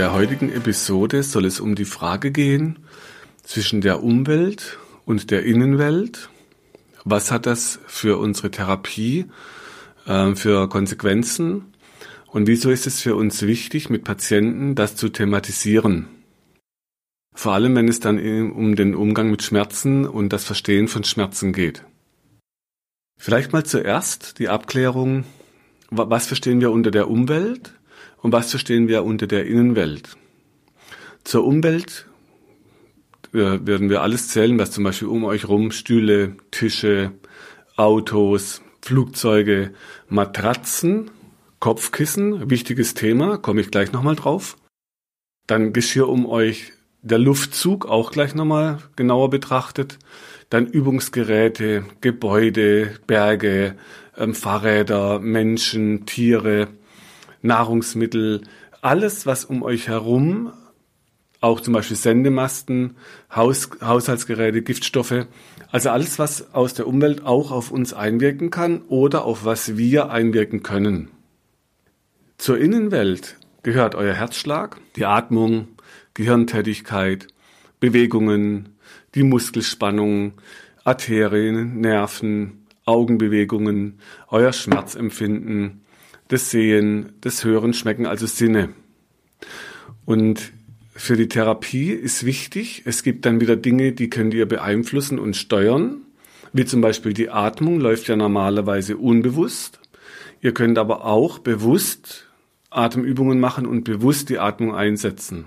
Der heutigen Episode soll es um die Frage gehen zwischen der Umwelt und der Innenwelt. Was hat das für unsere Therapie äh, für Konsequenzen? Und wieso ist es für uns wichtig, mit Patienten das zu thematisieren? Vor allem, wenn es dann um den Umgang mit Schmerzen und das Verstehen von Schmerzen geht. Vielleicht mal zuerst die Abklärung, was verstehen wir unter der Umwelt und was verstehen wir unter der Innenwelt? Zur Umwelt äh, werden wir alles zählen, was zum Beispiel um euch rum Stühle, Tische, Autos, Flugzeuge, Matratzen, Kopfkissen, wichtiges Thema, komme ich gleich nochmal drauf. Dann Geschirr um euch, der Luftzug auch gleich nochmal genauer betrachtet. Dann Übungsgeräte, Gebäude, Berge, ähm, Fahrräder, Menschen, Tiere, Nahrungsmittel, alles, was um euch herum, auch zum Beispiel Sendemasten, Haus, Haushaltsgeräte, Giftstoffe, also alles, was aus der Umwelt auch auf uns einwirken kann oder auf was wir einwirken können. Zur Innenwelt gehört euer Herzschlag, die Atmung, Gehirntätigkeit, Bewegungen, die Muskelspannung, Arterien, Nerven, Augenbewegungen, euer Schmerzempfinden, das Sehen, das Hören, Schmecken, also Sinne. Und für die Therapie ist wichtig, es gibt dann wieder Dinge, die könnt ihr beeinflussen und steuern, wie zum Beispiel die Atmung läuft ja normalerweise unbewusst. Ihr könnt aber auch bewusst Atemübungen machen und bewusst die Atmung einsetzen.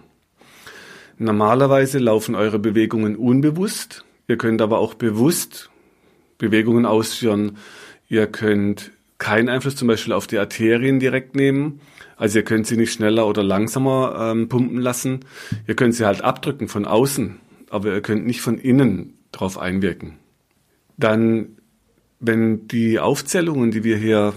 Normalerweise laufen eure Bewegungen unbewusst. Ihr könnt aber auch bewusst Bewegungen ausführen. Ihr könnt keinen Einfluss zum Beispiel auf die Arterien direkt nehmen. Also ihr könnt sie nicht schneller oder langsamer ähm, pumpen lassen. Ihr könnt sie halt abdrücken von außen, aber ihr könnt nicht von innen drauf einwirken. Dann, wenn die Aufzählungen, die wir hier,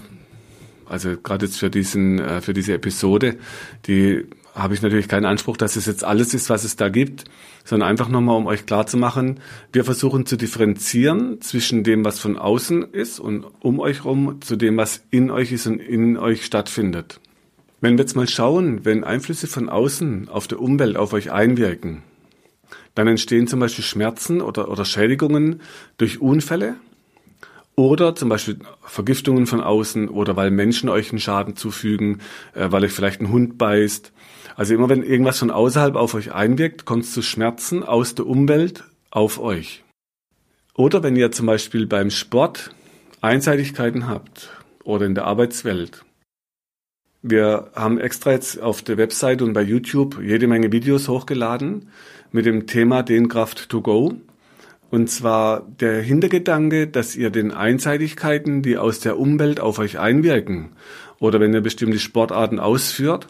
also gerade jetzt für diesen, äh, für diese Episode, die habe ich natürlich keinen Anspruch, dass es jetzt alles ist, was es da gibt, sondern einfach nochmal, um euch klar zu machen, wir versuchen zu differenzieren zwischen dem, was von außen ist und um euch rum, zu dem, was in euch ist und in euch stattfindet. Wenn wir jetzt mal schauen, wenn Einflüsse von außen auf der Umwelt auf euch einwirken, dann entstehen zum Beispiel Schmerzen oder, oder Schädigungen durch Unfälle oder zum Beispiel Vergiftungen von außen oder weil Menschen euch einen Schaden zufügen, äh, weil euch vielleicht ein Hund beißt also immer wenn irgendwas von außerhalb auf euch einwirkt, kommt es zu Schmerzen aus der Umwelt auf euch. Oder wenn ihr zum Beispiel beim Sport Einseitigkeiten habt oder in der Arbeitswelt. Wir haben extra jetzt auf der Website und bei YouTube jede Menge Videos hochgeladen mit dem Thema Dehnkraft to go. Und zwar der Hintergedanke, dass ihr den Einseitigkeiten, die aus der Umwelt auf euch einwirken, oder wenn ihr bestimmte Sportarten ausführt,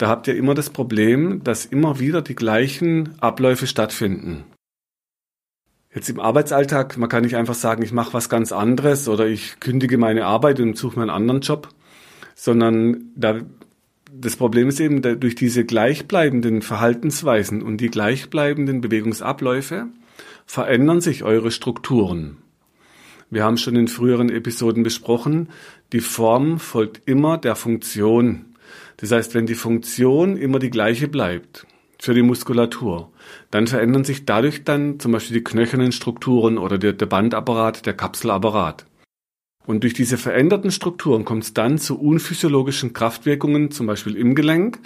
da habt ihr immer das Problem, dass immer wieder die gleichen Abläufe stattfinden. Jetzt im Arbeitsalltag, man kann nicht einfach sagen, ich mache was ganz anderes oder ich kündige meine Arbeit und suche mir einen anderen Job, sondern da, das Problem ist eben, durch diese gleichbleibenden Verhaltensweisen und die gleichbleibenden Bewegungsabläufe verändern sich eure Strukturen. Wir haben schon in früheren Episoden besprochen, die Form folgt immer der Funktion. Das heißt, wenn die Funktion immer die gleiche bleibt für die Muskulatur, dann verändern sich dadurch dann zum Beispiel die knöchernen Strukturen oder der, der Bandapparat, der Kapselapparat. Und durch diese veränderten Strukturen kommt es dann zu unphysiologischen Kraftwirkungen, zum Beispiel im Gelenk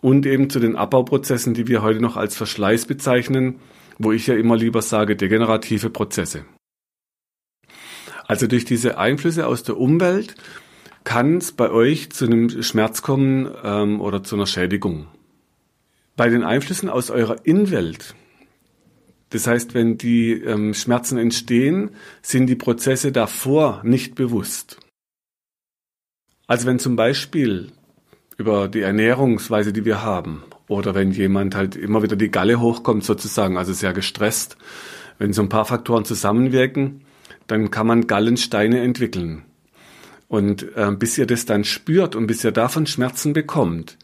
und eben zu den Abbauprozessen, die wir heute noch als Verschleiß bezeichnen, wo ich ja immer lieber sage, degenerative Prozesse. Also durch diese Einflüsse aus der Umwelt kann es bei euch zu einem Schmerz kommen ähm, oder zu einer Schädigung. Bei den Einflüssen aus eurer Innenwelt, das heißt, wenn die ähm, Schmerzen entstehen, sind die Prozesse davor nicht bewusst. Also wenn zum Beispiel über die Ernährungsweise, die wir haben, oder wenn jemand halt immer wieder die Galle hochkommt sozusagen, also sehr gestresst. Wenn so ein paar Faktoren zusammenwirken, dann kann man Gallensteine entwickeln. Und äh, bis ihr das dann spürt und bis ihr davon Schmerzen bekommt,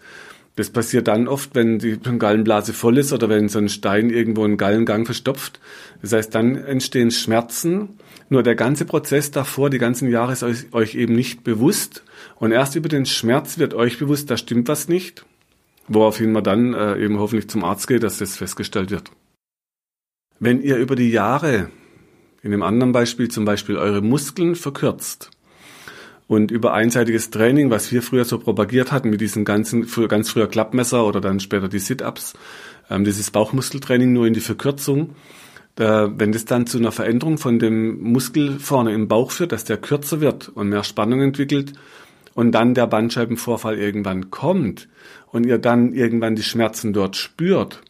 das passiert dann oft, wenn die Gallenblase voll ist oder wenn so ein Stein irgendwo einen Gallengang verstopft. Das heißt, dann entstehen Schmerzen. Nur der ganze Prozess davor, die ganzen Jahre ist euch, euch eben nicht bewusst. Und erst über den Schmerz wird euch bewusst, da stimmt was nicht. Woraufhin man dann äh, eben hoffentlich zum Arzt geht, dass das festgestellt wird. Wenn ihr über die Jahre, in einem anderen Beispiel zum Beispiel eure Muskeln verkürzt, und über einseitiges Training, was wir früher so propagiert hatten mit diesen ganzen, ganz früher Klappmesser oder dann später die Sit-Ups, ähm, dieses Bauchmuskeltraining nur in die Verkürzung, wenn das dann zu einer Veränderung von dem Muskel vorne im Bauch führt, dass der kürzer wird und mehr Spannung entwickelt und dann der Bandscheibenvorfall irgendwann kommt und ihr dann irgendwann die Schmerzen dort spürt,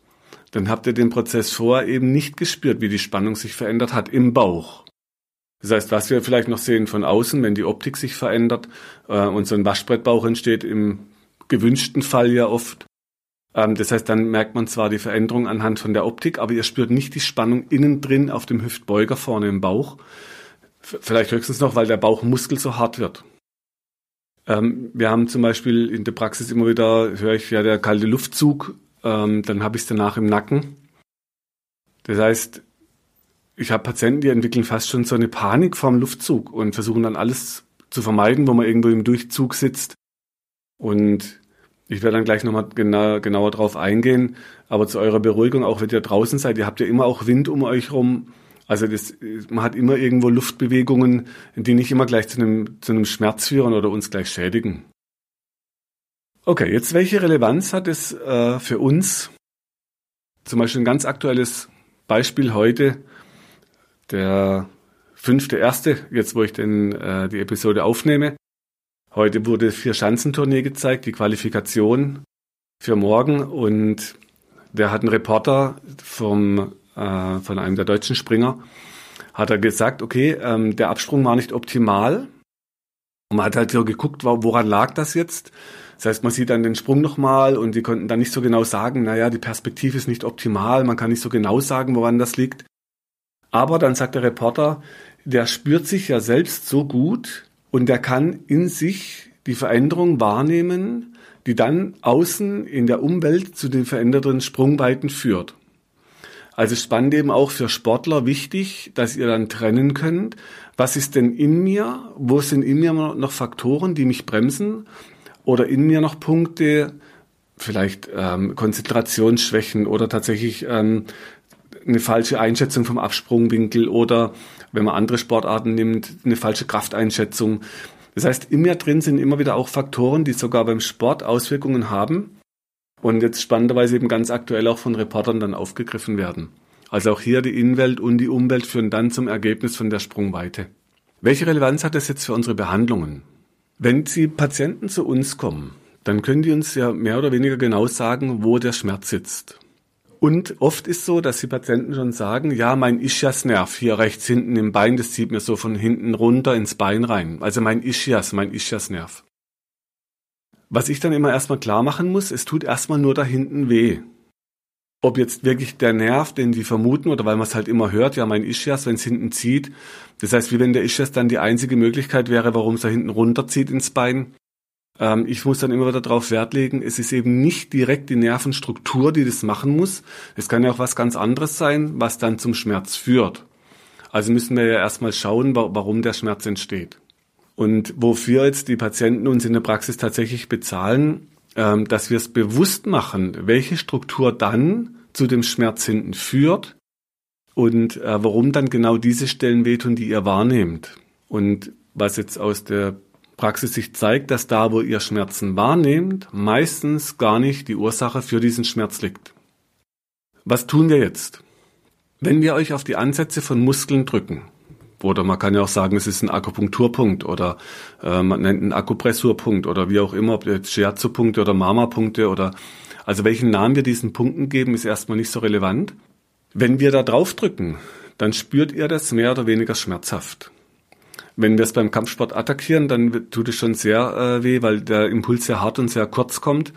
dann habt ihr den Prozess vorher eben nicht gespürt, wie die Spannung sich verändert hat im Bauch. Das heißt, was wir vielleicht noch sehen von außen, wenn die Optik sich verändert äh, und so ein Waschbrettbauch entsteht, im gewünschten Fall ja oft. Ähm, das heißt, dann merkt man zwar die Veränderung anhand von der Optik, aber ihr spürt nicht die Spannung innen drin auf dem Hüftbeuger vorne im Bauch. Vielleicht höchstens noch, weil der Bauchmuskel so hart wird. Ähm, wir haben zum Beispiel in der Praxis immer wieder, höre ich ja der kalte Luftzug, ähm, dann habe ich es danach im Nacken. Das heißt, ich habe Patienten, die entwickeln fast schon so eine Panik vorm Luftzug und versuchen dann alles zu vermeiden, wo man irgendwo im Durchzug sitzt. Und ich werde dann gleich nochmal genau, genauer drauf eingehen. Aber zu eurer Beruhigung, auch wenn ihr draußen seid, ihr habt ja immer auch Wind um euch rum. Also das, man hat immer irgendwo Luftbewegungen, die nicht immer gleich zu einem, zu einem Schmerz führen oder uns gleich schädigen. Okay, jetzt welche Relevanz hat es äh, für uns? Zum Beispiel ein ganz aktuelles Beispiel heute der fünfte erste, jetzt wo ich den, äh, die Episode aufnehme. Heute wurde vier Schanzentournee gezeigt, die Qualifikation für morgen und der hat einen Reporter vom, äh, von einem der deutschen Springer, hat er gesagt, okay, ähm, der Absprung war nicht optimal. Und man hat halt so geguckt, woran lag das jetzt? Das heißt, man sieht dann den Sprung nochmal und die konnten dann nicht so genau sagen, naja, die Perspektive ist nicht optimal, man kann nicht so genau sagen, woran das liegt. Aber dann sagt der Reporter, der spürt sich ja selbst so gut und der kann in sich die Veränderung wahrnehmen, die dann außen in der Umwelt zu den veränderten Sprungweiten führt. Also spannend eben auch für Sportler wichtig, dass ihr dann trennen könnt, was ist denn in mir, wo sind in mir noch Faktoren, die mich bremsen? Oder in mir noch Punkte, vielleicht ähm, Konzentrationsschwächen oder tatsächlich ähm, eine falsche Einschätzung vom Absprungwinkel oder wenn man andere Sportarten nimmt, eine falsche Krafteinschätzung. Das heißt, in mir drin sind immer wieder auch Faktoren, die sogar beim Sport Auswirkungen haben und jetzt spannenderweise eben ganz aktuell auch von Reportern dann aufgegriffen werden. Also auch hier die Innenwelt und die Umwelt führen dann zum Ergebnis von der Sprungweite. Welche Relevanz hat das jetzt für unsere Behandlungen? Wenn Sie Patienten zu uns kommen, dann können die uns ja mehr oder weniger genau sagen, wo der Schmerz sitzt. Und oft ist so, dass die Patienten schon sagen, ja, mein Ischiasnerv hier rechts hinten im Bein, das zieht mir so von hinten runter ins Bein rein. Also mein Ischias, mein Ischiasnerv. Was ich dann immer erstmal klar machen muss, es tut erstmal nur da hinten weh. Ob jetzt wirklich der Nerv, den die vermuten, oder weil man es halt immer hört, ja, mein Ischias, wenn es hinten zieht. Das heißt, wie wenn der Ischias dann die einzige Möglichkeit wäre, warum es da hinten runterzieht ins Bein. Ähm, ich muss dann immer wieder darauf Wert legen, es ist eben nicht direkt die Nervenstruktur, die das machen muss. Es kann ja auch was ganz anderes sein, was dann zum Schmerz führt. Also müssen wir ja erstmal schauen, warum der Schmerz entsteht. Und wofür jetzt die Patienten uns in der Praxis tatsächlich bezahlen, ähm, dass wir es bewusst machen, welche Struktur dann zu dem Schmerz hinten führt und äh, warum dann genau diese Stellen wehtun, die ihr wahrnehmt. Und was jetzt aus der Praxis sich zeigt, dass da, wo ihr Schmerzen wahrnehmt, meistens gar nicht die Ursache für diesen Schmerz liegt. Was tun wir jetzt? Wenn wir euch auf die Ansätze von Muskeln drücken, oder man kann ja auch sagen, es ist ein Akupunkturpunkt oder äh, man nennt einen Akupressurpunkt oder wie auch immer, ob jetzt Shiatsu-Punkte oder Mama-Punkte oder also welchen Namen wir diesen Punkten geben, ist erstmal nicht so relevant. Wenn wir da drauf drücken, dann spürt ihr das mehr oder weniger schmerzhaft. Wenn wir es beim Kampfsport attackieren, dann tut es schon sehr äh, weh, weil der Impuls sehr hart und sehr kurz kommt.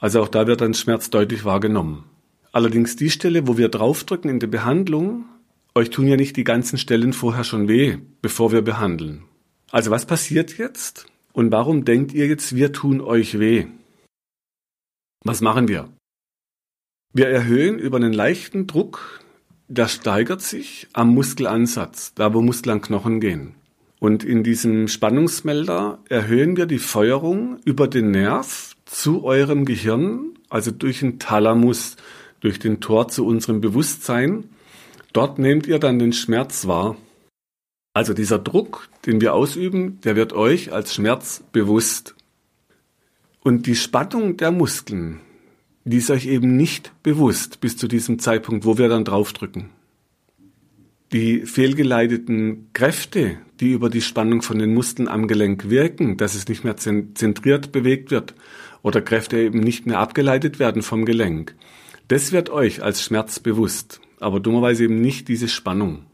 Also auch da wird dann Schmerz deutlich wahrgenommen. Allerdings die Stelle, wo wir draufdrücken in der Behandlung, euch tun ja nicht die ganzen Stellen vorher schon weh, bevor wir behandeln. Also was passiert jetzt? Und warum denkt ihr jetzt, wir tun euch weh? Was machen wir? Wir erhöhen über einen leichten Druck, der steigert sich am Muskelansatz, da wo Muskel an Knochen gehen. Und in diesem Spannungsmelder erhöhen wir die Feuerung über den Nerv zu eurem Gehirn, also durch den Thalamus, durch den Tor zu unserem Bewusstsein. Dort nehmt ihr dann den Schmerz wahr. Also dieser Druck, den wir ausüben, der wird euch als Schmerz bewusst. Und die Spannung der Muskeln, die ist euch eben nicht bewusst bis zu diesem Zeitpunkt, wo wir dann draufdrücken. Die fehlgeleiteten Kräfte, die über die Spannung von den Muskeln am Gelenk wirken, dass es nicht mehr zentriert bewegt wird oder Kräfte eben nicht mehr abgeleitet werden vom Gelenk, das wird euch als Schmerz bewusst, aber dummerweise eben nicht diese Spannung.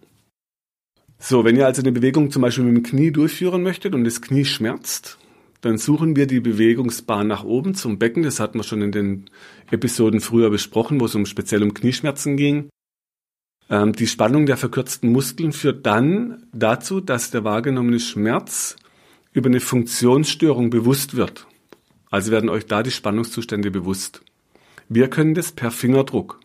So, wenn ihr also eine Bewegung zum Beispiel mit dem Knie durchführen möchtet und das Knie schmerzt, dann suchen wir die Bewegungsbahn nach oben zum Becken. Das hatten wir schon in den Episoden früher besprochen, wo es um speziell um Knieschmerzen ging. Ähm, die Spannung der verkürzten Muskeln führt dann dazu, dass der wahrgenommene Schmerz über eine Funktionsstörung bewusst wird. Also werden euch da die Spannungszustände bewusst. Wir können das per Fingerdruck.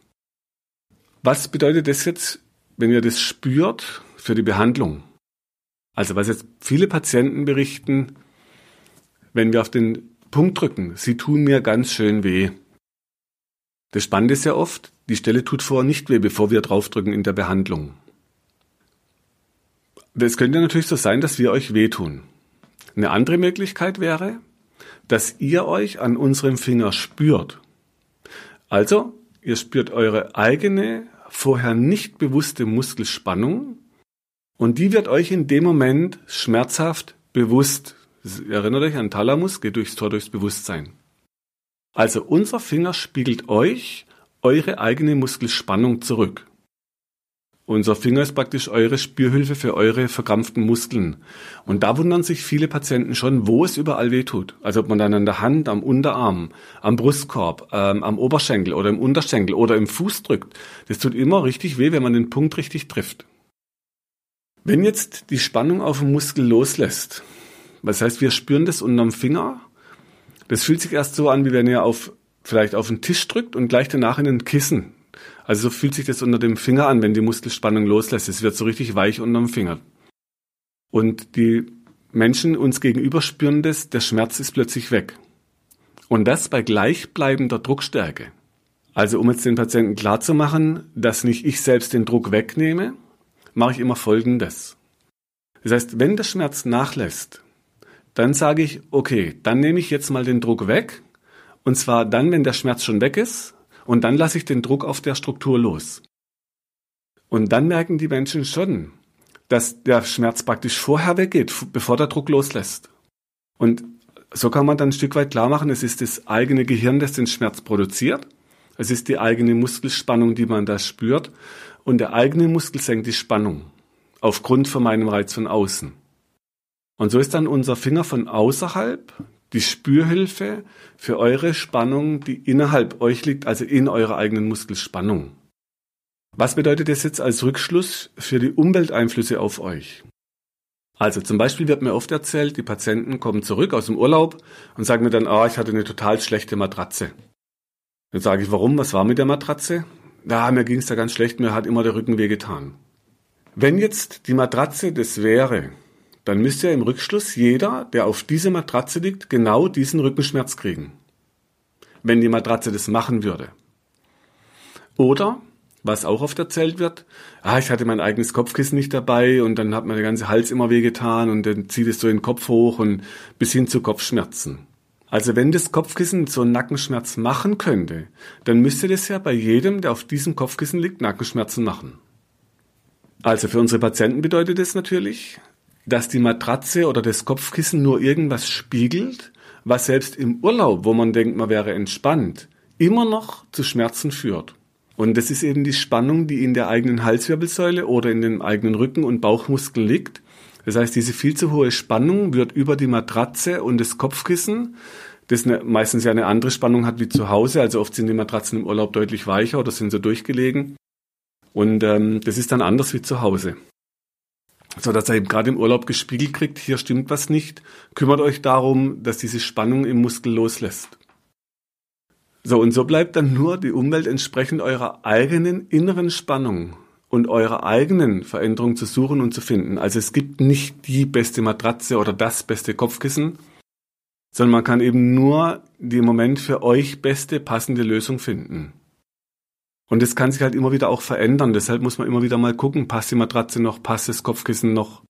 Was bedeutet das jetzt, wenn ihr das spürt? für die Behandlung. Also was jetzt viele Patienten berichten, wenn wir auf den Punkt drücken, sie tun mir ganz schön weh. Das Spannende ist ja oft, die Stelle tut vorher nicht weh, bevor wir draufdrücken in der Behandlung. Es könnte natürlich so sein, dass wir euch wehtun. Eine andere Möglichkeit wäre, dass ihr euch an unserem Finger spürt. Also, ihr spürt eure eigene, vorher nicht bewusste Muskelspannung und die wird euch in dem Moment schmerzhaft bewusst. Erinnert euch an Thalamus, geht durchs Tor durchs Bewusstsein. Also unser Finger spiegelt euch eure eigene Muskelspannung zurück. Unser Finger ist praktisch eure Spürhilfe für eure verkrampften Muskeln. Und da wundern sich viele Patienten schon, wo es überall weh tut. Also ob man dann an der Hand, am Unterarm, am Brustkorb, ähm, am Oberschenkel oder im Unterschenkel oder im Fuß drückt. Das tut immer richtig weh, wenn man den Punkt richtig trifft. Wenn jetzt die Spannung auf dem Muskel loslässt, was heißt, wir spüren das unterm Finger, das fühlt sich erst so an, wie wenn ihr auf, vielleicht auf den Tisch drückt und gleich danach in ein Kissen. Also so fühlt sich das unter dem Finger an, wenn die Muskelspannung loslässt. Es wird so richtig weich unterm Finger. Und die Menschen uns gegenüber spüren das, der Schmerz ist plötzlich weg. Und das bei gleichbleibender Druckstärke. Also um jetzt den Patienten klarzumachen, dass nicht ich selbst den Druck wegnehme, mache ich immer Folgendes. Das heißt, wenn der Schmerz nachlässt, dann sage ich, okay, dann nehme ich jetzt mal den Druck weg. Und zwar dann, wenn der Schmerz schon weg ist. Und dann lasse ich den Druck auf der Struktur los. Und dann merken die Menschen schon, dass der Schmerz praktisch vorher weggeht, bevor der Druck loslässt. Und so kann man dann ein Stück weit klar machen, es ist das eigene Gehirn, das den Schmerz produziert. Es ist die eigene Muskelspannung, die man da spürt und der eigene Muskel senkt die Spannung aufgrund von meinem Reiz von außen. Und so ist dann unser Finger von außerhalb die Spürhilfe für eure Spannung, die innerhalb euch liegt, also in eurer eigenen Muskelspannung. Was bedeutet das jetzt als Rückschluss für die Umwelteinflüsse auf euch? Also zum Beispiel wird mir oft erzählt, die Patienten kommen zurück aus dem Urlaub und sagen mir dann, ah, ich hatte eine total schlechte Matratze. Dann sage ich, warum? Was war mit der Matratze? Ja, mir ging es da ganz schlecht, mir hat immer der Rücken wehgetan. Wenn jetzt die Matratze das wäre, dann müsste ja im Rückschluss jeder, der auf diese Matratze liegt, genau diesen Rückenschmerz kriegen. Wenn die Matratze das machen würde. Oder, was auch oft erzählt wird, ah, ich hatte mein eigenes Kopfkissen nicht dabei und dann hat mir der ganze Hals immer wehgetan und dann zieht es so den Kopf hoch und bis hin zu Kopfschmerzen. Also wenn das Kopfkissen so einen Nackenschmerz machen könnte, dann müsste das ja bei jedem, der auf diesem Kopfkissen liegt, Nackenschmerzen machen. Also für unsere Patienten bedeutet das natürlich, dass die Matratze oder das Kopfkissen nur irgendwas spiegelt, was selbst im Urlaub, wo man denkt, man wäre entspannt, immer noch zu Schmerzen führt. Und das ist eben die Spannung, die in der eigenen Halswirbelsäule oder in den eigenen Rücken- und Bauchmuskeln liegt das heißt, diese viel zu hohe Spannung wird über die Matratze und das Kopfkissen, das eine, meistens ja eine andere Spannung hat wie zu Hause. Also oft sind die Matratzen im Urlaub deutlich weicher oder sind so durchgelegen. Und ähm, das ist dann anders wie zu Hause. So dass er eben gerade im Urlaub gespiegelt kriegt, hier stimmt was nicht. Kümmert euch darum, dass diese Spannung im Muskel loslässt. So, und so bleibt dann nur die Umwelt entsprechend eurer eigenen inneren Spannung und eurer eigenen Veränderung zu suchen und zu finden. Also es gibt nicht die beste Matratze oder das beste Kopfkissen, sondern man kann eben nur die im Moment für euch beste, passende Lösung finden. Und das kann sich halt immer wieder auch verändern. Deshalb muss man immer wieder mal gucken, passt die Matratze noch, passt das Kopfkissen noch.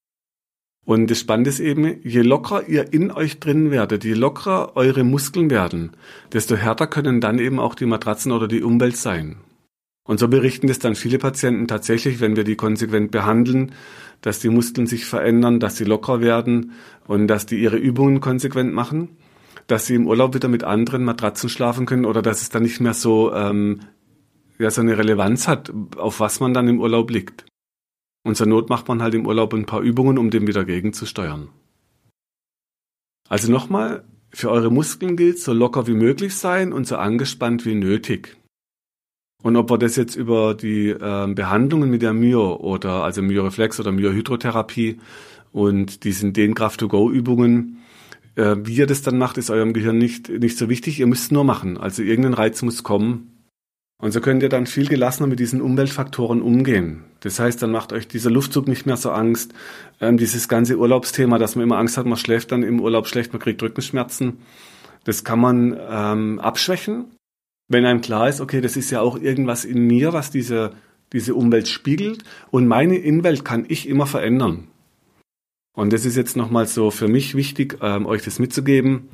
Und das Spannende ist eben, je lockerer ihr in euch drin werdet, je lockerer eure Muskeln werden, desto härter können dann eben auch die Matratzen oder die Umwelt sein. Und so berichten das dann viele Patienten tatsächlich, wenn wir die konsequent behandeln, dass die Muskeln sich verändern, dass sie locker werden und dass die ihre Übungen konsequent machen, dass sie im Urlaub wieder mit anderen Matratzen schlafen können oder dass es dann nicht mehr so, ähm, ja, so eine Relevanz hat, auf was man dann im Urlaub liegt. Und zur Not macht man halt im Urlaub ein paar Übungen, um dem wieder gegenzusteuern. Also nochmal, für eure Muskeln gilt, so locker wie möglich sein und so angespannt wie nötig. Und ob wir das jetzt über die äh, Behandlungen mit der Myo oder also Myoreflex oder Myohydrotherapie und diesen Dehnkraft-to-go-Übungen, äh, wie ihr das dann macht, ist eurem Gehirn nicht, nicht so wichtig. Ihr müsst nur machen. Also irgendein Reiz muss kommen. Und so könnt ihr dann viel gelassener mit diesen Umweltfaktoren umgehen. Das heißt, dann macht euch dieser Luftzug nicht mehr so Angst. Ähm, dieses ganze Urlaubsthema, dass man immer Angst hat, man schläft dann im Urlaub schlecht, man kriegt Rückenschmerzen. Das kann man ähm, abschwächen wenn einem klar ist, okay, das ist ja auch irgendwas in mir, was diese, diese Umwelt spiegelt und meine Innenwelt kann ich immer verändern. Und das ist jetzt nochmal so für mich wichtig, ähm, euch das mitzugeben.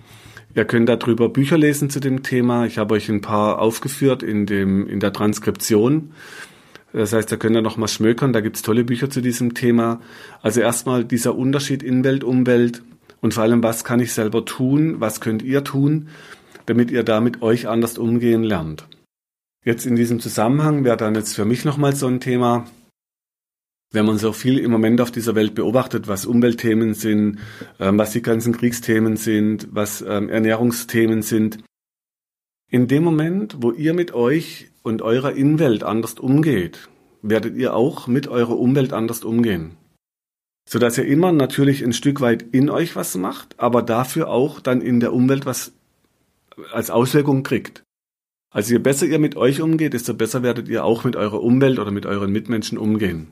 Ihr könnt darüber Bücher lesen zu dem Thema. Ich habe euch ein paar aufgeführt in, dem, in der Transkription. Das heißt, da könnt ihr nochmal schmökern, da gibt's tolle Bücher zu diesem Thema. Also erstmal dieser Unterschied Innenwelt, Umwelt und vor allem, was kann ich selber tun, was könnt ihr tun, damit ihr da mit euch anders umgehen lernt. Jetzt in diesem Zusammenhang wäre dann jetzt für mich nochmal so ein Thema, wenn man so viel im Moment auf dieser Welt beobachtet, was Umweltthemen sind, ähm, was die ganzen Kriegsthemen sind, was ähm, Ernährungsthemen sind. In dem Moment, wo ihr mit euch und eurer Innenwelt anders umgeht, werdet ihr auch mit eurer Umwelt anders umgehen. Sodass ihr immer natürlich ein Stück weit in euch was macht, aber dafür auch dann in der Umwelt was als Auswirkung kriegt. Also je besser ihr mit euch umgeht, desto besser werdet ihr auch mit eurer Umwelt oder mit euren Mitmenschen umgehen.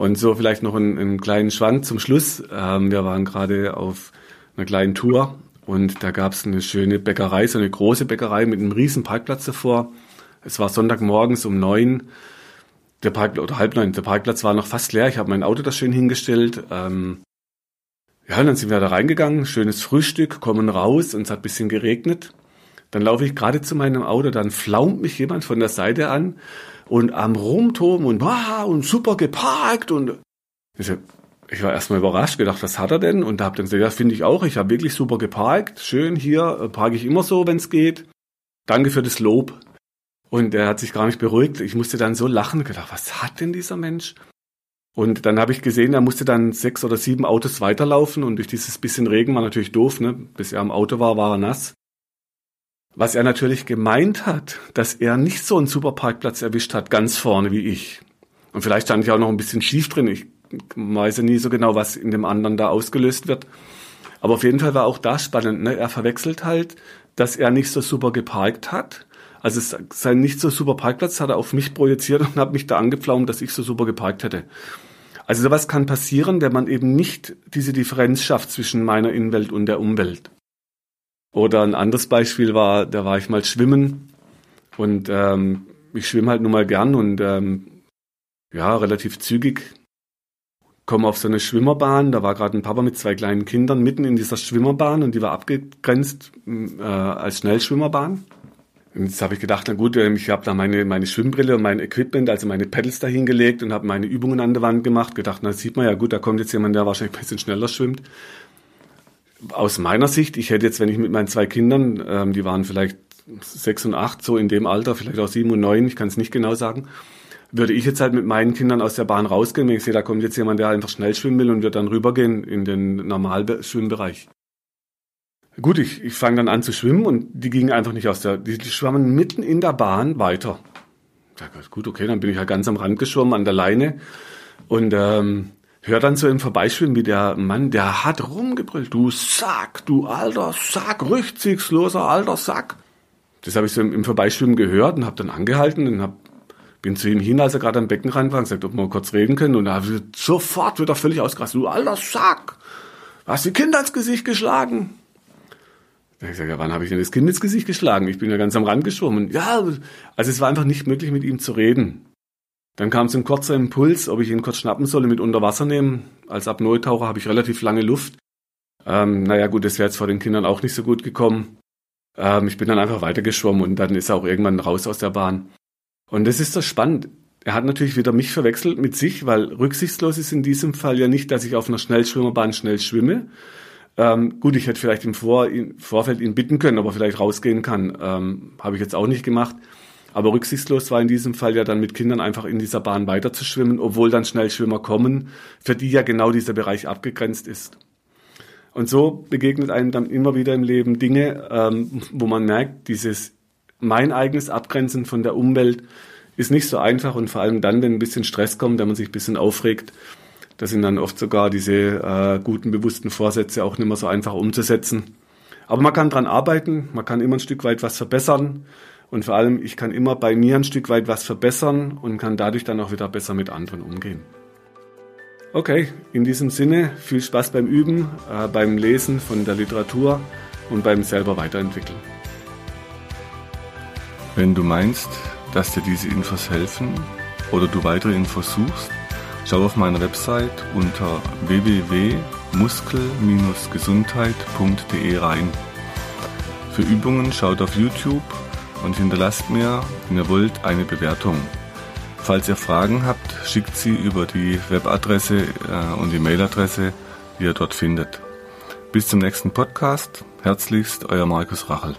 Und so vielleicht noch einen, einen kleinen Schwank zum Schluss. Ähm, wir waren gerade auf einer kleinen Tour und da gab es eine schöne Bäckerei, so eine große Bäckerei mit einem riesen Parkplatz davor. Es war Sonntagmorgens um neun. Der Parkplatz, oder halb neun, der Parkplatz war noch fast leer. Ich habe mein Auto da schön hingestellt. Ähm, ja, und dann sind wir da reingegangen, schönes Frühstück, kommen raus und es hat ein bisschen geregnet. Dann laufe ich gerade zu meinem Auto, dann flaumt mich jemand von der Seite an und am Rumtoben und wow, und super geparkt und ich, ich war erstmal überrascht, gedacht, was hat er denn? Und da hab dann gesagt, ja, finde ich auch, ich habe wirklich super geparkt, schön hier, äh, parke ich immer so, wenn es geht. Danke für das Lob. Und er hat sich gar nicht beruhigt. Ich musste dann so lachen, gedacht, was hat denn dieser Mensch? Und dann habe ich gesehen, er musste dann sechs oder sieben Autos weiterlaufen und durch dieses bisschen Regen war natürlich doof, ne? Bis er am Auto war, war er nass. Was er natürlich gemeint hat, dass er nicht so einen super Parkplatz erwischt hat, ganz vorne wie ich. Und vielleicht stand ich auch noch ein bisschen schief drin. Ich weiß ja nie so genau, was in dem anderen da ausgelöst wird. Aber auf jeden Fall war auch das spannend. Ne? Er verwechselt halt, dass er nicht so super geparkt hat also sein nicht so super Parkplatz hat er auf mich projiziert und hat mich da angepflaumt, dass ich so super geparkt hätte. Also sowas kann passieren, wenn man eben nicht diese Differenz schafft zwischen meiner Innenwelt und der Umwelt. Oder ein anderes Beispiel war, da war ich mal schwimmen und ähm, ich schwimme halt nun mal gern und ähm, ja, relativ zügig komme auf so eine Schwimmerbahn. Da war gerade ein Papa mit zwei kleinen Kindern mitten in dieser Schwimmerbahn und die war abgegrenzt äh, als Schnellschwimmerbahn. Und jetzt habe ich gedacht, na gut, ähm, ich habe da meine, meine Schwimmbrille und mein Equipment, also meine Pedals da hingelegt und habe meine Übungen an der Wand gemacht. Gedacht, na sieht man ja gut, da kommt jetzt jemand, der wahrscheinlich ein bisschen schneller schwimmt. Aus meiner Sicht, ich hätte jetzt, wenn ich mit meinen zwei Kindern, ähm, die waren vielleicht sechs und acht, so in dem Alter, vielleicht auch sieben und neun, ich kann es nicht genau sagen, würde ich jetzt halt mit meinen Kindern aus der Bahn rausgehen, wenn ich sehe, da kommt jetzt jemand, der einfach schnell schwimmen will und wird dann rübergehen in den Normalschwimmbereich. Gut, ich, ich fange dann an zu schwimmen und die gingen einfach nicht aus der, die, die schwammen mitten in der Bahn weiter. Ja, gut, okay, dann bin ich halt ganz am Rand geschwommen an der Leine und ähm, hör dann so im Vorbeischwimmen, wie der Mann, der hat rumgebrüllt, du Sack, du alter Sack, rücksichtsloser alter Sack. Das habe ich so im, im Vorbeischwimmen gehört und habe dann angehalten und hab, bin zu ihm hin, als er gerade am Beckenrand war und gesagt, ob wir kurz reden können. Und da habe ich sofort wieder völlig ausgerastet, du alter Sack, hast die Kinder ins Gesicht geschlagen. Da habe ich gesagt, ja, wann habe ich denn das Kind ins Gesicht geschlagen? Ich bin ja ganz am Rand geschwommen. Ja, also es war einfach nicht möglich, mit ihm zu reden. Dann kam es ein kurzer Impuls, ob ich ihn kurz schnappen solle, mit unter Wasser nehmen. Als Apnoe-Taucher habe ich relativ lange Luft. Ähm, naja gut, das wäre jetzt vor den Kindern auch nicht so gut gekommen. Ähm, ich bin dann einfach weitergeschwommen und dann ist er auch irgendwann raus aus der Bahn. Und das ist so spannend. Er hat natürlich wieder mich verwechselt mit sich, weil rücksichtslos ist in diesem Fall ja nicht, dass ich auf einer Schnellschwimmerbahn schnell schwimme, ähm, gut, ich hätte vielleicht im, Vor im Vorfeld ihn bitten können, ob er vielleicht rausgehen kann. Ähm, Habe ich jetzt auch nicht gemacht. Aber rücksichtslos war in diesem Fall ja dann mit Kindern einfach in dieser Bahn weiter zu schwimmen, obwohl dann Schnellschwimmer kommen, für die ja genau dieser Bereich abgegrenzt ist. Und so begegnet einem dann immer wieder im Leben Dinge, ähm, wo man merkt, dieses mein eigenes Abgrenzen von der Umwelt ist nicht so einfach und vor allem dann, wenn ein bisschen Stress kommt, wenn man sich ein bisschen aufregt, da sind dann oft sogar diese äh, guten, bewussten Vorsätze auch nicht mehr so einfach umzusetzen. Aber man kann dran arbeiten, man kann immer ein Stück weit was verbessern. Und vor allem, ich kann immer bei mir ein Stück weit was verbessern und kann dadurch dann auch wieder besser mit anderen umgehen. Okay, in diesem Sinne viel Spaß beim Üben, äh, beim Lesen von der Literatur und beim selber weiterentwickeln. Wenn du meinst, dass dir diese Infos helfen oder du weitere Infos suchst, Schau auf meiner Website unter www.muskel-gesundheit.de rein. Für Übungen schaut auf YouTube und hinterlasst mir, wenn ihr wollt, eine Bewertung. Falls ihr Fragen habt, schickt sie über die Webadresse äh, und die Mailadresse, die ihr dort findet. Bis zum nächsten Podcast. Herzlichst, euer Markus Rachel.